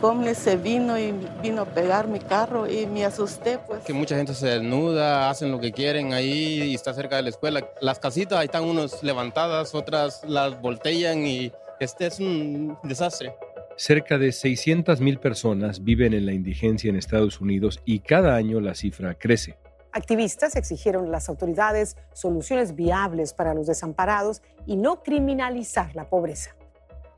Homeless se vino y vino a pegar mi carro y me asusté, pues. Que mucha gente se desnuda, hacen lo que quieren ahí y está cerca de la escuela. Las casitas, ahí están unos levantadas, otras las voltean y este es un desastre. Cerca de 600.000 personas viven en la indigencia en Estados Unidos y cada año la cifra crece. Activistas exigieron a las autoridades soluciones viables para los desamparados y no criminalizar la pobreza.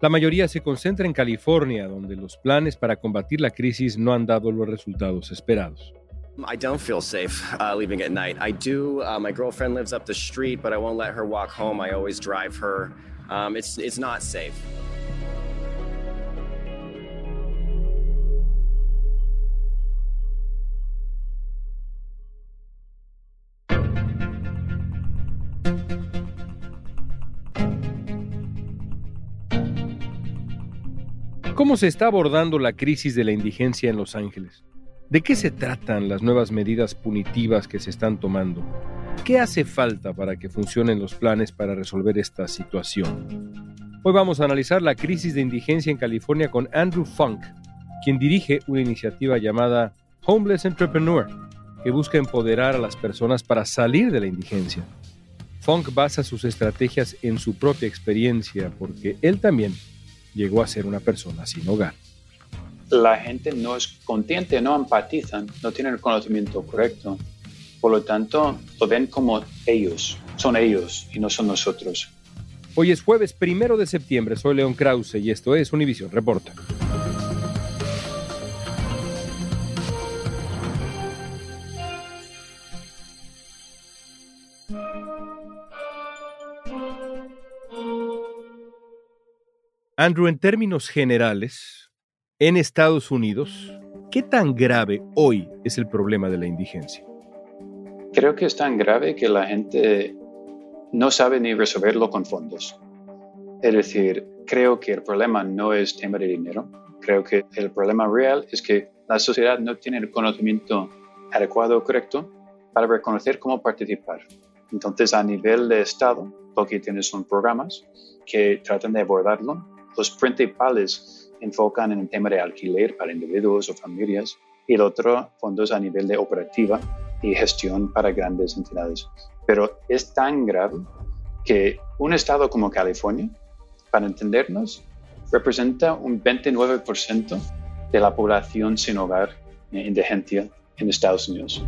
La mayoría se concentra en California, donde los planes para combatir la crisis no han dado los resultados esperados. I don't feel safe uh, leaving at night. I do. Uh, my girlfriend lives up the street, but I won't let her walk home. I always drive her. Um, it's, not safe. ¿Cómo se está abordando la crisis de la indigencia en Los Ángeles? ¿De qué se tratan las nuevas medidas punitivas que se están tomando? ¿Qué hace falta para que funcionen los planes para resolver esta situación? Hoy vamos a analizar la crisis de indigencia en California con Andrew Funk, quien dirige una iniciativa llamada Homeless Entrepreneur, que busca empoderar a las personas para salir de la indigencia. Funk basa sus estrategias en su propia experiencia porque él también llegó a ser una persona sin hogar. La gente no es consciente, no empatizan, no tienen el conocimiento correcto. Por lo tanto, lo ven como ellos, son ellos y no son nosotros. Hoy es jueves primero de septiembre, soy León Krause y esto es Univision Reporta. Andrew, en términos generales, en Estados Unidos, ¿qué tan grave hoy es el problema de la indigencia? Creo que es tan grave que la gente no sabe ni resolverlo con fondos. Es decir, creo que el problema no es tema de dinero. Creo que el problema real es que la sociedad no tiene el conocimiento adecuado o correcto para reconocer cómo participar. Entonces, a nivel de Estado, lo que tiene son programas que tratan de abordarlo los principales enfocan en el tema de alquiler para individuos o familias y el otro fondos a nivel de operativa y gestión para grandes entidades. Pero es tan grave que un estado como California, para entendernos, representa un 29% de la población sin hogar e indigencia en Estados Unidos.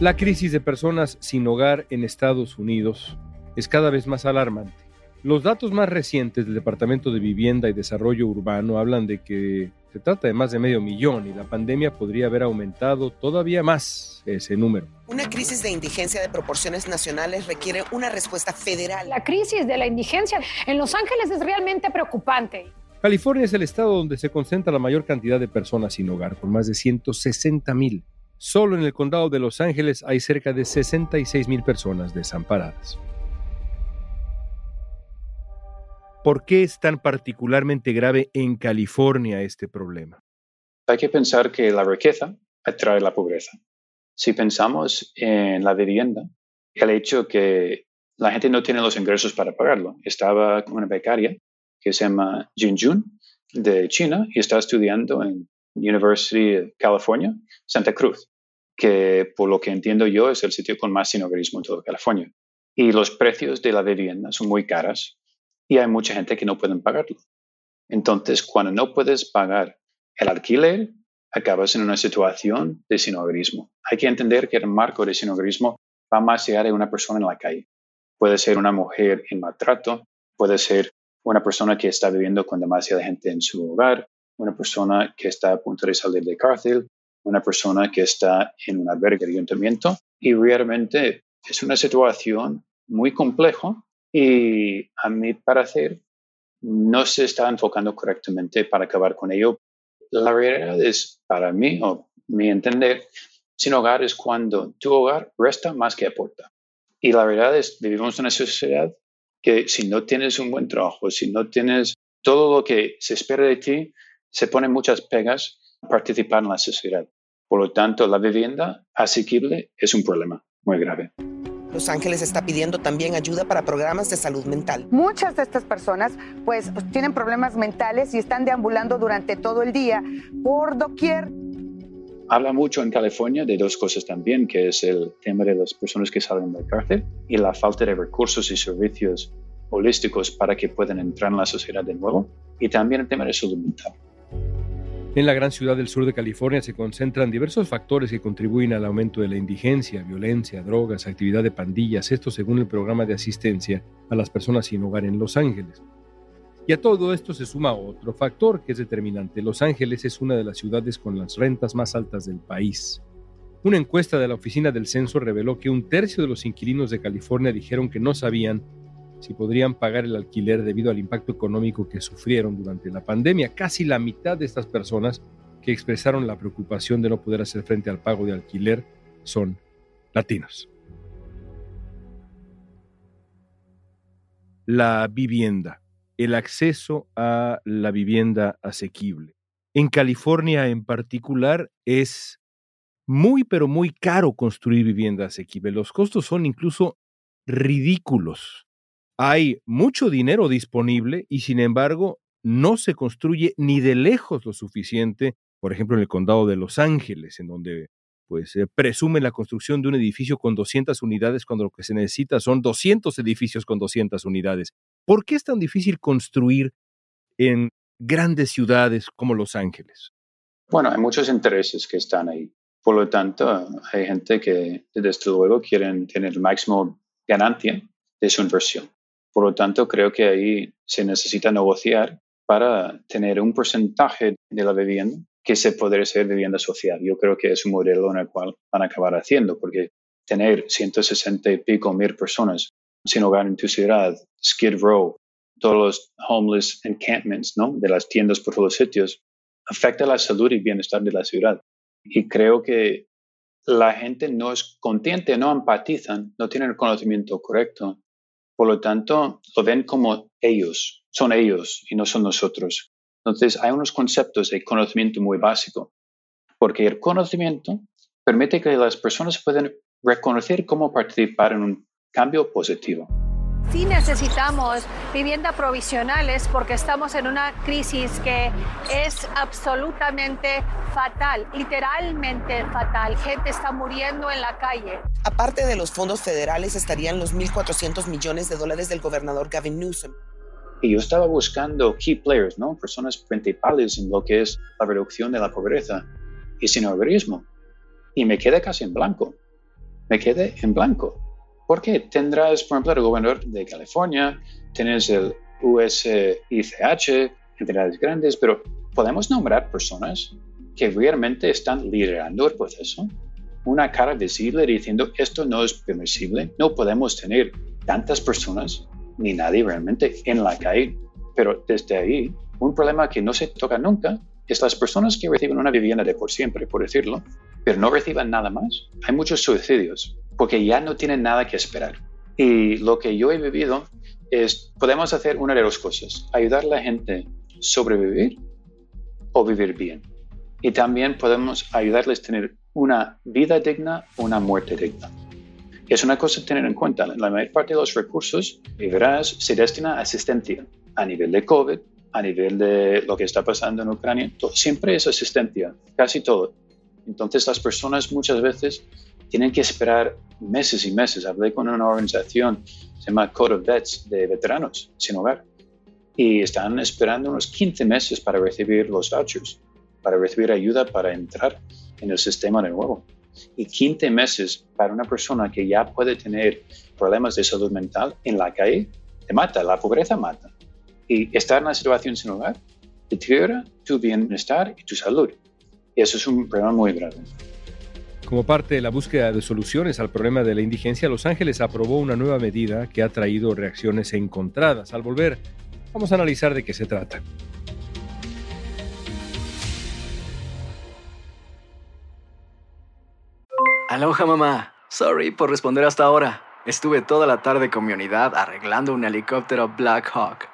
La crisis de personas sin hogar en Estados Unidos es cada vez más alarmante. Los datos más recientes del Departamento de Vivienda y Desarrollo Urbano hablan de que se trata de más de medio millón y la pandemia podría haber aumentado todavía más ese número. Una crisis de indigencia de proporciones nacionales requiere una respuesta federal. La crisis de la indigencia en Los Ángeles es realmente preocupante. California es el estado donde se concentra la mayor cantidad de personas sin hogar, con más de 160 mil. Solo en el condado de Los Ángeles hay cerca de 66 mil personas desamparadas. ¿Por qué es tan particularmente grave en California este problema? Hay que pensar que la riqueza atrae la pobreza. Si pensamos en la vivienda, el hecho que la gente no tiene los ingresos para pagarlo. Estaba una becaria que se llama Jin Jun de China y está estudiando en University of California, Santa Cruz, que por lo que entiendo yo es el sitio con más sinogarismo en toda California. Y los precios de la vivienda son muy caras y hay mucha gente que no puede pagarlo. Entonces, cuando no puedes pagar el alquiler, acabas en una situación de sinogarismo. Hay que entender que el marco de sinogarismo va más allá de una persona en la calle. Puede ser una mujer en maltrato, puede ser una persona que está viviendo con demasiada gente en su hogar, una persona que está a punto de salir de cárcel, una persona que está en un albergue de ayuntamiento y realmente es una situación muy compleja y a mi parecer no se está enfocando correctamente para acabar con ello. La realidad es, para mí o mi entender, sin hogar es cuando tu hogar resta más que aporta. Y la verdad es, vivimos en una sociedad que si no tienes un buen trabajo, si no tienes todo lo que se espera de ti, se ponen muchas pegas a participar en la sociedad. Por lo tanto, la vivienda asequible es un problema muy grave. Los Ángeles está pidiendo también ayuda para programas de salud mental. Muchas de estas personas pues tienen problemas mentales y están deambulando durante todo el día por doquier. Habla mucho en California de dos cosas también, que es el tema de las personas que salen de la cárcel y la falta de recursos y servicios holísticos para que puedan entrar en la sociedad de nuevo, y también el tema de salud mental. En la gran ciudad del sur de California se concentran diversos factores que contribuyen al aumento de la indigencia, violencia, drogas, actividad de pandillas, esto según el programa de asistencia a las personas sin hogar en Los Ángeles. Y a todo esto se suma otro factor que es determinante. Los Ángeles es una de las ciudades con las rentas más altas del país. Una encuesta de la Oficina del Censo reveló que un tercio de los inquilinos de California dijeron que no sabían si podrían pagar el alquiler debido al impacto económico que sufrieron durante la pandemia. Casi la mitad de estas personas que expresaron la preocupación de no poder hacer frente al pago de alquiler son latinos. La vivienda, el acceso a la vivienda asequible. En California en particular es muy pero muy caro construir vivienda asequible. Los costos son incluso ridículos hay mucho dinero disponible y sin embargo no se construye ni de lejos lo suficiente, por ejemplo en el condado de Los Ángeles, en donde pues se presume la construcción de un edificio con 200 unidades cuando lo que se necesita son 200 edificios con 200 unidades. ¿Por qué es tan difícil construir en grandes ciudades como Los Ángeles? Bueno, hay muchos intereses que están ahí. Por lo tanto, hay gente que desde luego quieren tener máximo ganancia de su inversión. Por lo tanto, creo que ahí se necesita negociar para tener un porcentaje de la vivienda que se podría ser vivienda social. Yo creo que es un modelo en el cual van a acabar haciendo, porque tener 160 y pico mil personas sin hogar en tu ciudad, Skid Row, todos los homeless encampments, ¿no? De las tiendas por todos los sitios, afecta la salud y bienestar de la ciudad. Y creo que la gente no es consciente, no empatizan, no tienen el conocimiento correcto por lo tanto, lo ven como ellos, son ellos y no son nosotros. Entonces, hay unos conceptos de conocimiento muy básico, porque el conocimiento permite que las personas puedan reconocer cómo participar en un cambio positivo. Sí necesitamos vivienda provisionales porque estamos en una crisis que es absolutamente fatal, literalmente fatal. Gente está muriendo en la calle. Aparte de los fondos federales estarían los 1.400 millones de dólares del gobernador Gavin Newsom. Y yo estaba buscando key players, ¿no? personas principales en lo que es la reducción de la pobreza y sin hogarismo. Y me quedé casi en blanco. Me quedé en blanco. Porque tendrás, por ejemplo, el gobernador de California, tienes el USICH, entidades grandes, pero podemos nombrar personas que realmente están liderando el proceso. Una cara visible diciendo esto no es permisible, no podemos tener tantas personas ni nadie realmente en la calle. Pero desde ahí, un problema que no se toca nunca es las personas que reciben una vivienda de por siempre, por decirlo, pero no reciban nada más. Hay muchos suicidios porque ya no tienen nada que esperar. Y lo que yo he vivido es, podemos hacer una de dos cosas, ayudar a la gente a sobrevivir o vivir bien. Y también podemos ayudarles a tener una vida digna o una muerte digna. Es una cosa a tener en cuenta. La mayor parte de los recursos, y verás, se destina a asistencia a nivel de COVID, a nivel de lo que está pasando en Ucrania. Siempre es asistencia, casi todo. Entonces las personas muchas veces tienen que esperar meses y meses. Hablé con una organización, se llama Code of Vets, de veteranos sin hogar, y están esperando unos 15 meses para recibir los vouchers, para recibir ayuda para entrar en el sistema de nuevo. Y 15 meses para una persona que ya puede tener problemas de salud mental en la calle, te mata, la pobreza mata. Y estar en la situación sin hogar deteriora tu bienestar y tu salud. Y eso es un problema muy grave. Como parte de la búsqueda de soluciones al problema de la indigencia, Los Ángeles aprobó una nueva medida que ha traído reacciones encontradas. Al volver, vamos a analizar de qué se trata. Aloha mamá. Sorry por responder hasta ahora. Estuve toda la tarde con mi unidad arreglando un helicóptero Black Hawk.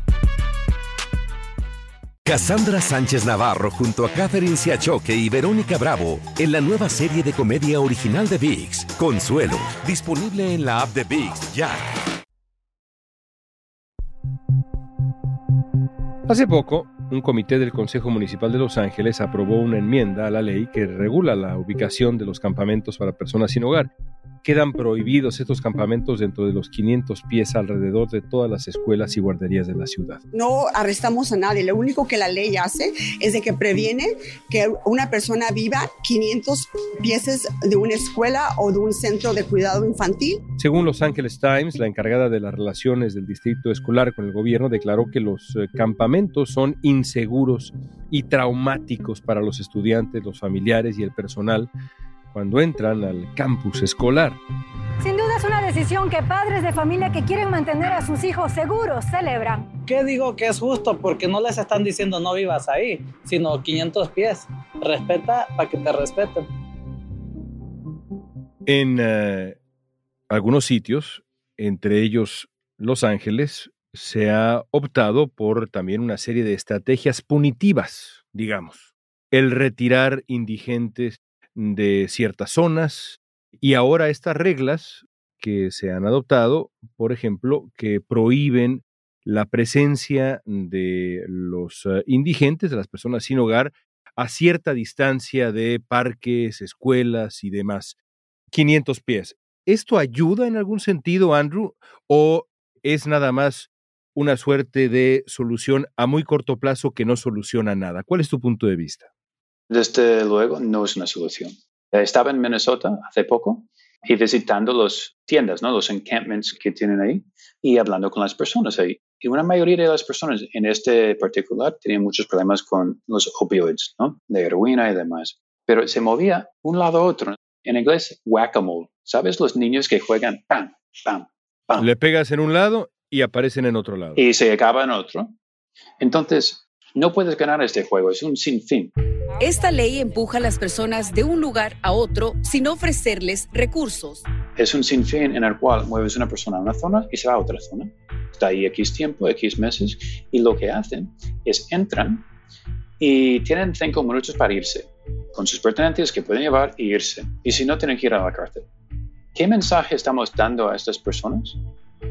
Cassandra Sánchez Navarro junto a Catherine Siachoque y Verónica Bravo en la nueva serie de comedia original de VIX, Consuelo, disponible en la app de VIX ya. Hace poco, un comité del Consejo Municipal de Los Ángeles aprobó una enmienda a la ley que regula la ubicación de los campamentos para personas sin hogar quedan prohibidos estos campamentos dentro de los 500 pies alrededor de todas las escuelas y guarderías de la ciudad. No arrestamos a nadie, lo único que la ley hace es de que previene que una persona viva 500 pies de una escuela o de un centro de cuidado infantil. Según Los Angeles Times, la encargada de las relaciones del distrito escolar con el gobierno declaró que los eh, campamentos son inseguros y traumáticos para los estudiantes, los familiares y el personal cuando entran al campus escolar. Sin duda es una decisión que padres de familia que quieren mantener a sus hijos seguros celebran. ¿Qué digo que es justo? Porque no les están diciendo no vivas ahí, sino 500 pies. Respeta para que te respeten. En eh, algunos sitios, entre ellos Los Ángeles, se ha optado por también una serie de estrategias punitivas, digamos. El retirar indigentes de ciertas zonas y ahora estas reglas que se han adoptado, por ejemplo, que prohíben la presencia de los eh, indigentes, de las personas sin hogar, a cierta distancia de parques, escuelas y demás. 500 pies. ¿Esto ayuda en algún sentido, Andrew? ¿O es nada más una suerte de solución a muy corto plazo que no soluciona nada? ¿Cuál es tu punto de vista? Desde luego, no es una solución. Estaba en Minnesota hace poco y visitando las tiendas, ¿no? los encampments que tienen ahí y hablando con las personas ahí. Y una mayoría de las personas en este particular tenían muchos problemas con los opioides, ¿no? de heroína y demás. Pero se movía un lado a otro. En inglés, whack-a-mole. ¿Sabes? Los niños que juegan pam, pam, pam. Le pegas en un lado y aparecen en otro lado. Y se acaba en otro. Entonces, no puedes ganar este juego, es un sinfín. Esta ley empuja a las personas de un lugar a otro sin ofrecerles recursos. Es un sinfín en el cual mueves una persona a una zona y se va a otra zona. Está ahí X tiempo, X meses, y lo que hacen es entran y tienen cinco minutos para irse, con sus pertenencias que pueden llevar y irse. Y si no, tienen que ir a la cárcel. ¿Qué mensaje estamos dando a estas personas?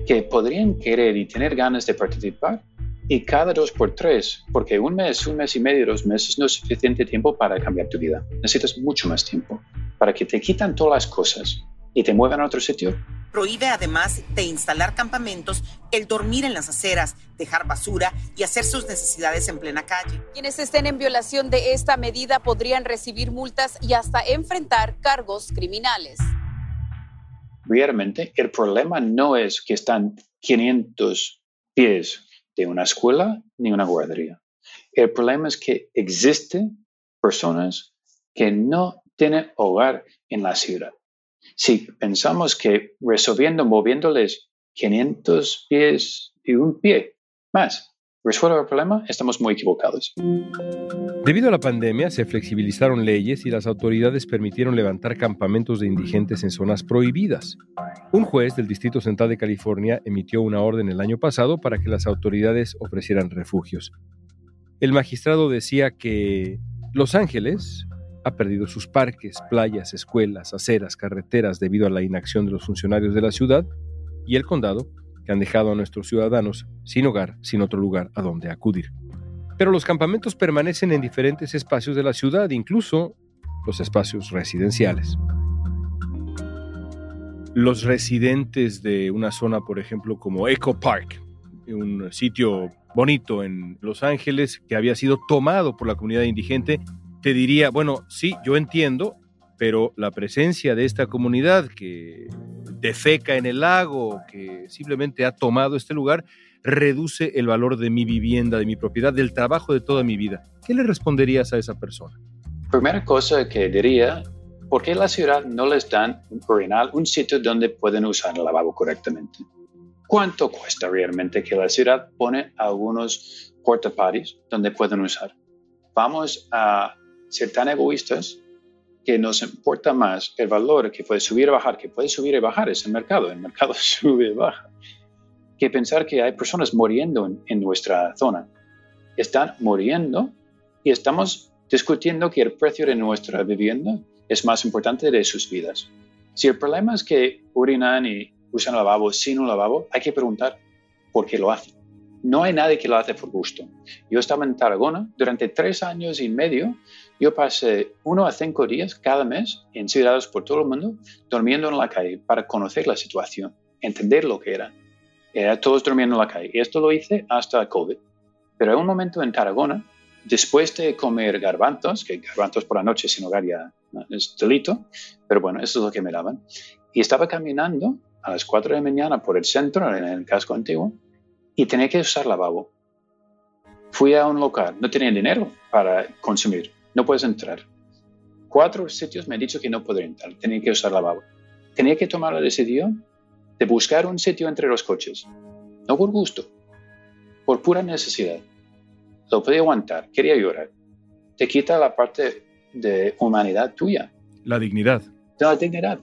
Que podrían querer y tener ganas de participar, y cada dos por tres, porque un mes, un mes y medio, dos meses no es suficiente tiempo para cambiar tu vida. Necesitas mucho más tiempo para que te quitan todas las cosas y te muevan a otro sitio. Prohíbe además de instalar campamentos el dormir en las aceras, dejar basura y hacer sus necesidades en plena calle. Quienes estén en violación de esta medida podrían recibir multas y hasta enfrentar cargos criminales. Realmente el problema no es que están 500 pies una escuela ni una guardería. El problema es que existen personas que no tienen hogar en la ciudad. Si pensamos que resolviendo, moviéndoles 500 pies y un pie más, resuelve el problema, estamos muy equivocados. Debido a la pandemia, se flexibilizaron leyes y las autoridades permitieron levantar campamentos de indigentes en zonas prohibidas. Un juez del Distrito Central de California emitió una orden el año pasado para que las autoridades ofrecieran refugios. El magistrado decía que Los Ángeles ha perdido sus parques, playas, escuelas, aceras, carreteras debido a la inacción de los funcionarios de la ciudad y el condado han dejado a nuestros ciudadanos sin hogar, sin otro lugar a donde acudir. Pero los campamentos permanecen en diferentes espacios de la ciudad, incluso los espacios residenciales. Los residentes de una zona, por ejemplo, como Echo Park, un sitio bonito en Los Ángeles que había sido tomado por la comunidad indigente, te diría, bueno, sí, yo entiendo, pero la presencia de esta comunidad que defeca en el lago, que simplemente ha tomado este lugar, reduce el valor de mi vivienda, de mi propiedad, del trabajo de toda mi vida. ¿Qué le responderías a esa persona? Primera cosa que diría, ¿por qué la ciudad no les dan un urinal, un sitio donde pueden usar el lavabo correctamente? ¿Cuánto cuesta realmente que la ciudad pone algunos porta donde pueden usar? Vamos a ser tan egoístas que nos importa más el valor que puede subir y bajar, que puede subir y bajar, es el mercado, el mercado sube y baja, que pensar que hay personas muriendo en, nuestra zona. Están muriendo y estamos discutiendo que el precio de nuestra vivienda es más importante de sus vidas. Si el problema es que urinan y usan lavabo sin un lavabo, hay que preguntar por qué lo hacen. No hay nadie que lo hace por gusto. Yo estaba en Tarragona durante tres años y medio yo pasé uno a cinco días cada mes en por todo el mundo durmiendo en la calle para conocer la situación, entender lo que era. Era todos durmiendo en la calle. Y esto lo hice hasta COVID. Pero en un momento en Tarragona, después de comer garbanzos, que garbanzos por la noche sin hogar ya es delito, pero bueno, eso es lo que me daban. Y estaba caminando a las 4 de la mañana por el centro, en el casco antiguo, y tenía que usar lavabo. Fui a un local, no tenía dinero para consumir no puedes entrar. Cuatro sitios me han dicho que no podré entrar, tenía que usar lavabo. Tenía que tomar la decisión de buscar un sitio entre los coches, no por gusto, por pura necesidad. Lo podía aguantar, quería llorar. Te quita la parte de humanidad tuya. La dignidad. La dignidad.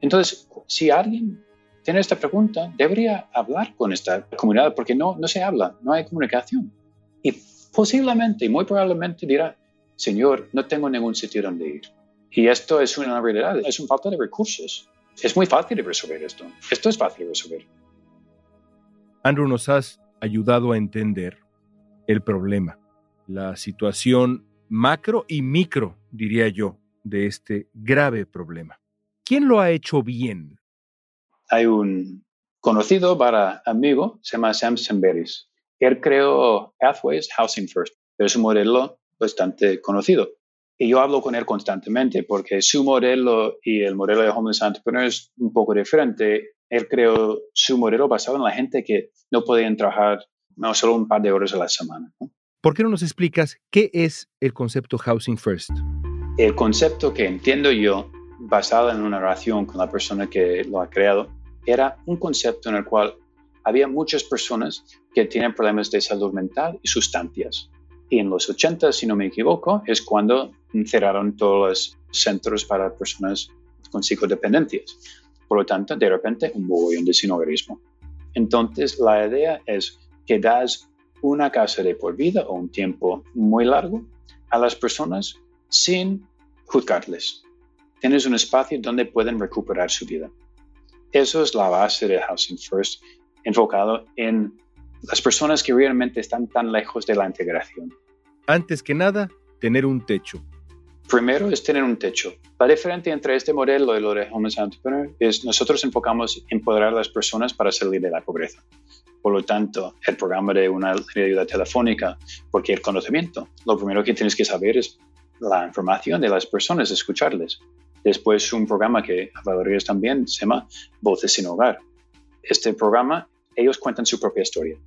Entonces, si alguien tiene esta pregunta, debería hablar con esta comunidad porque no, no se habla, no hay comunicación. Y posiblemente, muy probablemente dirá, Señor, no tengo ningún sitio donde ir. Y esto es una realidad, es una falta de recursos. Es muy fácil de resolver esto. Esto es fácil de resolver. Andrew, nos has ayudado a entender el problema, la situación macro y micro, diría yo, de este grave problema. ¿Quién lo ha hecho bien? Hay un conocido para amigo, se llama Sam Semberis. Él creó Pathways Housing First, es un modelo bastante conocido. Y yo hablo con él constantemente porque su modelo y el modelo de Homeless Entrepreneur es un poco diferente. Él creó su modelo basado en la gente que no podían trabajar no solo un par de horas a la semana. ¿Por qué no nos explicas qué es el concepto Housing First? El concepto que entiendo yo, basado en una relación con la persona que lo ha creado, era un concepto en el cual había muchas personas que tienen problemas de salud mental y sustancias. Y en los 80, si no me equivoco, es cuando cerraron todos los centros para personas con psicodependencias. Por lo tanto, de repente, un mogollón de sinogarismo. Entonces, la idea es que das una casa de por vida o un tiempo muy largo a las personas sin juzgarles. Tienes un espacio donde pueden recuperar su vida. Eso es la base de Housing First, enfocado en las personas que realmente están tan lejos de la integración. Antes que nada, tener un techo. Primero es tener un techo. La diferencia entre este modelo y lo de Homeless Entrepreneur es nosotros enfocamos en empoderar a las personas para salir de la pobreza. Por lo tanto, el programa de una ayuda telefónica, porque el conocimiento, lo primero que tienes que saber es la información de las personas, escucharles. Después un programa que valorías también se llama Voces sin Hogar. Este programa, ellos cuentan su propia historia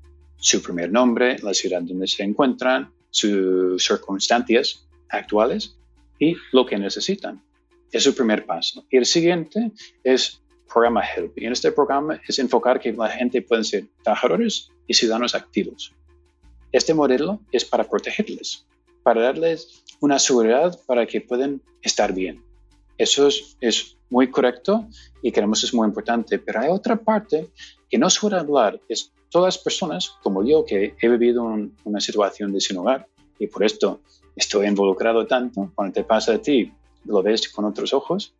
su primer nombre, la ciudad donde se encuentran, sus circunstancias actuales y lo que necesitan. Es el primer paso. Y el siguiente es programa HELP. Y en este programa es enfocar que la gente puede ser trabajadores y ciudadanos activos. Este modelo es para protegerles, para darles una seguridad para que puedan estar bien. Eso es, es muy correcto y creemos es muy importante, pero hay otra parte que no suele hablar, es todas personas como yo que he vivido una situación de sin hogar y por esto estoy involucrado tanto, cuando te pasa a ti lo ves con otros ojos,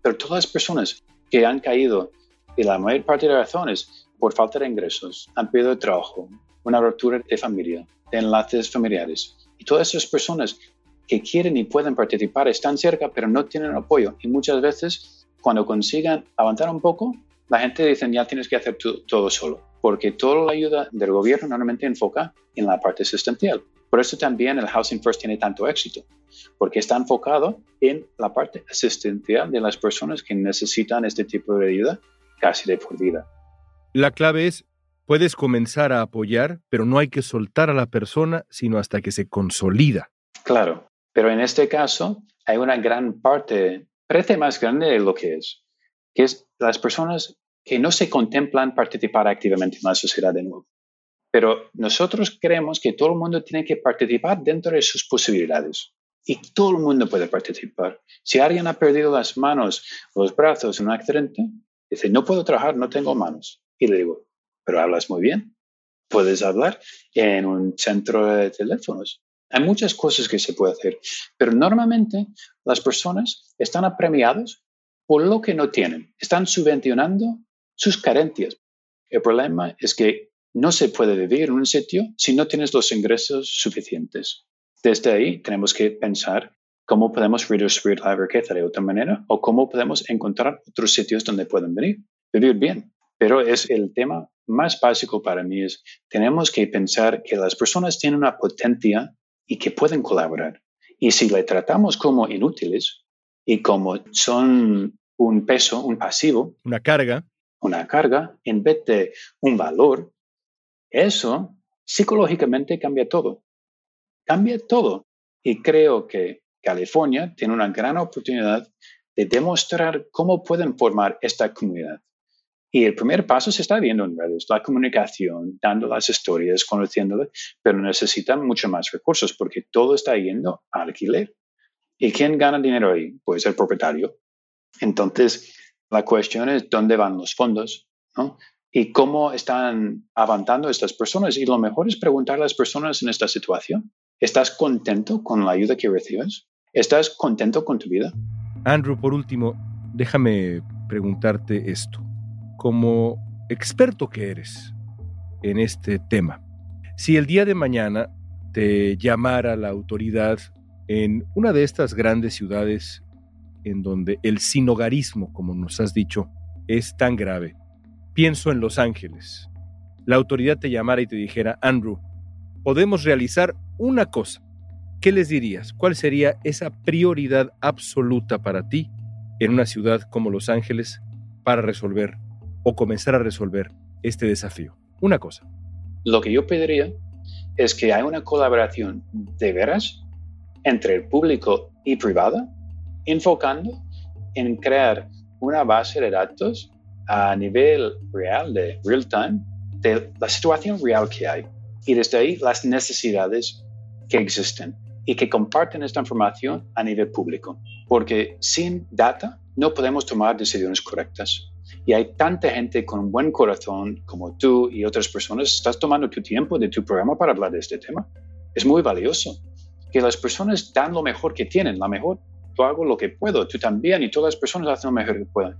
pero todas las personas que han caído y la mayor parte de las razones por falta de ingresos, han perdido trabajo, una ruptura de familia, de enlaces familiares. Y todas esas personas que quieren y pueden participar están cerca, pero no tienen apoyo. Y muchas veces, cuando consigan avanzar un poco, la gente dice, ya tienes que hacer todo solo, porque toda la ayuda del gobierno normalmente enfoca en la parte asistencial. Por eso también el Housing First tiene tanto éxito, porque está enfocado en la parte asistencial de las personas que necesitan este tipo de ayuda casi de por vida. La clave es, puedes comenzar a apoyar, pero no hay que soltar a la persona, sino hasta que se consolida. Claro, pero en este caso hay una gran parte, parece más grande de lo que es, que es las personas que no se contemplan participar activamente en la sociedad de nuevo. Pero nosotros creemos que todo el mundo tiene que participar dentro de sus posibilidades. Y todo el mundo puede participar. Si alguien ha perdido las manos los brazos en un accidente, dice, no puedo trabajar, no tengo manos. Y le digo, pero hablas muy bien. Puedes hablar en un centro de teléfonos. Hay muchas cosas que se puede hacer, pero normalmente las personas están apremiadas por lo que no tienen. Están subvencionando sus carencias. El problema es que no se puede vivir en un sitio si no tienes los ingresos suficientes. Desde ahí tenemos que pensar cómo podemos reducir la riqueza de otra manera o cómo podemos encontrar otros sitios donde pueden venir, vivir bien. Pero es el tema más básico para mí es tenemos que pensar que las personas tienen una potencia y que pueden colaborar. Y si le tratamos como inútiles y como son un peso, un pasivo, una carga, una carga en vez de un valor, eso psicológicamente cambia todo. Cambia todo. Y creo que California tiene una gran oportunidad de demostrar cómo pueden formar esta comunidad. Y el primer paso se está viendo en redes, la comunicación, dando las historias, conociéndole, pero necesitan mucho más recursos porque todo está yendo a alquiler. ¿Y quién gana dinero ahí? Pues el propietario. Entonces, la cuestión es dónde van los fondos, ¿no? Y cómo están avanzando estas personas. Y lo mejor es preguntar a las personas en esta situación. ¿Estás contento con la ayuda que recibes? ¿Estás contento con tu vida? Andrew, por último, déjame preguntarte esto. Como experto que eres en este tema, si el día de mañana te llamara la autoridad en una de estas grandes ciudades en donde el sinogarismo, como nos has dicho, es tan grave, pienso en Los Ángeles, la autoridad te llamara y te dijera, Andrew, podemos realizar una cosa ¿qué les dirías? ¿Cuál sería esa prioridad absoluta para ti en una ciudad como Los Ángeles para resolver o comenzar a resolver este desafío? Una cosa. Lo que yo pediría es que haya una colaboración de veras entre el público y privada, enfocando en crear una base de datos a nivel real, de real time, de la situación real que hay y desde ahí las necesidades que existen y que comparten esta información a nivel público, porque sin data no podemos tomar decisiones correctas. Y hay tanta gente con buen corazón como tú y otras personas, estás tomando tu tiempo de tu programa para hablar de este tema. Es muy valioso que las personas dan lo mejor que tienen, la mejor. Yo hago lo que puedo, tú también, y todas las personas hacen lo mejor que pueden.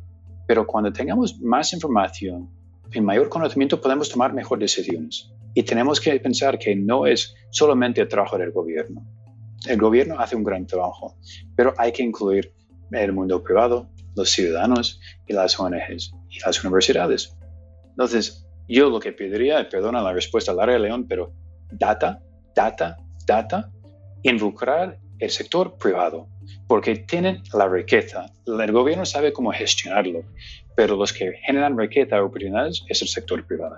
Pero cuando tengamos más información y mayor conocimiento, podemos tomar mejores decisiones. Y tenemos que pensar que no es solamente el trabajo del gobierno, el gobierno hace un gran trabajo, pero hay que incluir el mundo privado, los ciudadanos y las ONGs y las universidades. Entonces, yo lo que pediría, perdona la respuesta larga León, pero data, data, data, involucrar el sector privado, porque tienen la riqueza. El gobierno sabe cómo gestionarlo, pero los que generan riqueza o oportunidades es el sector privado.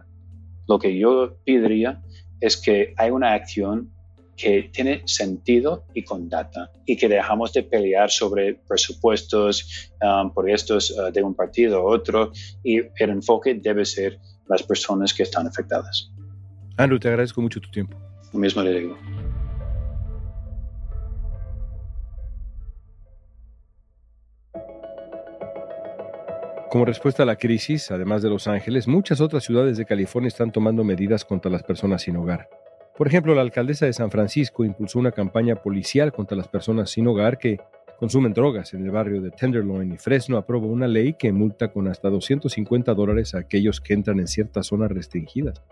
Lo que yo pediría es que hay una acción que tiene sentido y con data y que dejamos de pelear sobre presupuestos, um, por estos uh, de un partido u otro y el enfoque debe ser las personas que están afectadas. Andrew, te agradezco mucho tu tiempo. Lo mismo le digo. Como respuesta a la crisis, además de Los Ángeles, muchas otras ciudades de California están tomando medidas contra las personas sin hogar. Por ejemplo, la alcaldesa de San Francisco impulsó una campaña policial contra las personas sin hogar que consumen drogas en el barrio de Tenderloin y Fresno aprobó una ley que multa con hasta 250 dólares a aquellos que entran en ciertas zonas restringidas.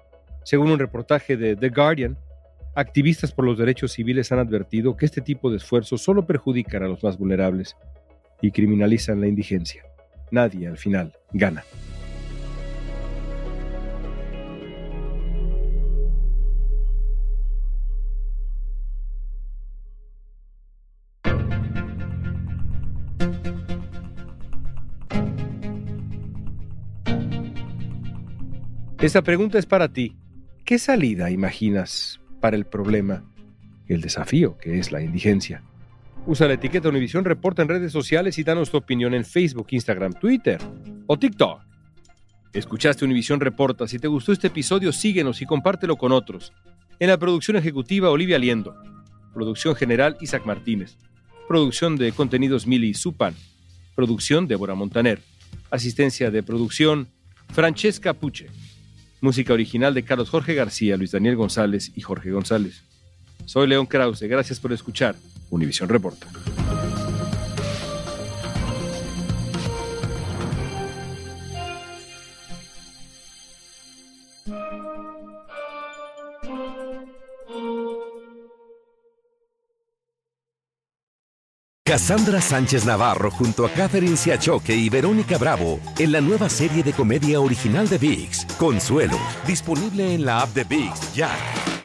Según un reportaje de The Guardian, activistas por los derechos civiles han advertido que este tipo de esfuerzos solo perjudican a los más vulnerables y criminalizan la indigencia nadie al final gana. Esta pregunta es para ti. ¿Qué salida imaginas para el problema, el desafío que es la indigencia? Usa la etiqueta Univisión Reporta en redes sociales y danos tu opinión en Facebook, Instagram, Twitter o TikTok. Escuchaste Univisión Reporta. Si te gustó este episodio, síguenos y compártelo con otros. En la producción ejecutiva, Olivia Liendo. Producción general, Isaac Martínez. Producción de contenidos, Mili Supan. Producción, Débora Montaner. Asistencia de producción, Francesca Puche. Música original de Carlos Jorge García, Luis Daniel González y Jorge González. Soy León Krause. Gracias por escuchar. Univisión Reporta. Cassandra Sánchez Navarro junto a Catherine Siachoque y Verónica Bravo en la nueva serie de comedia original de VIX, Consuelo, disponible en la app de VIX ya.